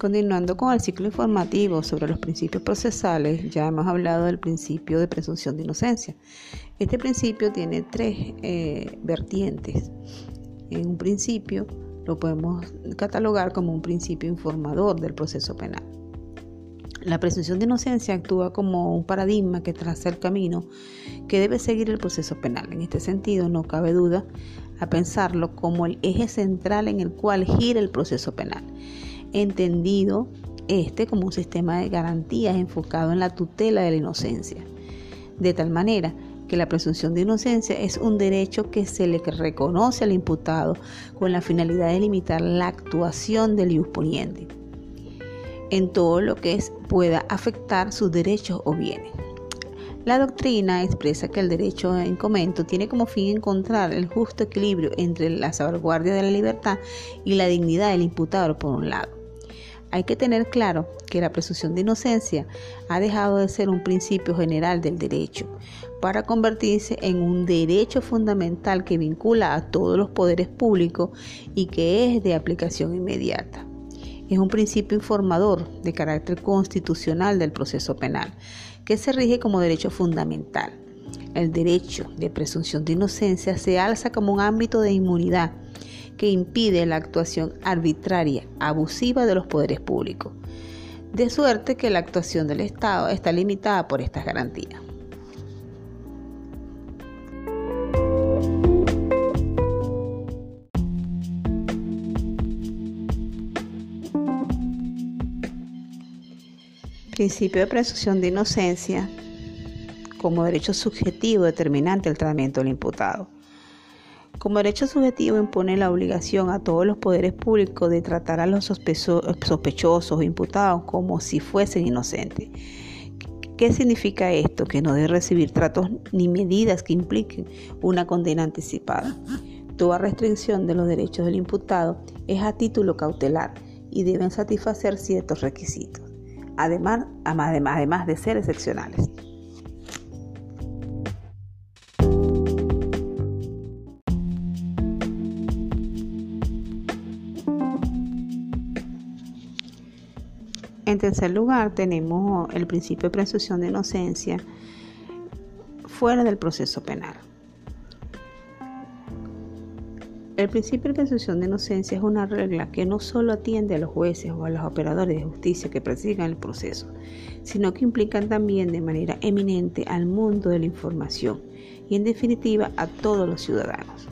Continuando con el ciclo informativo sobre los principios procesales, ya hemos hablado del principio de presunción de inocencia. Este principio tiene tres eh, vertientes. En un principio lo podemos catalogar como un principio informador del proceso penal. La presunción de inocencia actúa como un paradigma que traza el camino que debe seguir el proceso penal. En este sentido, no cabe duda a pensarlo como el eje central en el cual gira el proceso penal entendido este como un sistema de garantías enfocado en la tutela de la inocencia, de tal manera que la presunción de inocencia es un derecho que se le reconoce al imputado con la finalidad de limitar la actuación del iusponiente en todo lo que pueda afectar sus derechos o bienes. La doctrina expresa que el derecho en comento tiene como fin encontrar el justo equilibrio entre la salvaguardia de la libertad y la dignidad del imputado por un lado hay que tener claro que la presunción de inocencia ha dejado de ser un principio general del derecho para convertirse en un derecho fundamental que vincula a todos los poderes públicos y que es de aplicación inmediata. Es un principio informador de carácter constitucional del proceso penal, que se rige como derecho fundamental. El derecho de presunción de inocencia se alza como un ámbito de inmunidad que impide la actuación arbitraria, abusiva de los poderes públicos, de suerte que la actuación del Estado está limitada por estas garantías. Principio de presunción de inocencia como derecho subjetivo determinante del tratamiento del imputado. Como derecho subjetivo impone la obligación a todos los poderes públicos de tratar a los sospechosos o imputados como si fuesen inocentes. ¿Qué significa esto? Que no debe recibir tratos ni medidas que impliquen una condena anticipada. Toda restricción de los derechos del imputado es a título cautelar y deben satisfacer ciertos requisitos, además, además de ser excepcionales. En tercer lugar, tenemos el principio de presunción de inocencia fuera del proceso penal. El principio de presunción de inocencia es una regla que no solo atiende a los jueces o a los operadores de justicia que presigan el proceso, sino que implican también de manera eminente al mundo de la información y en definitiva a todos los ciudadanos.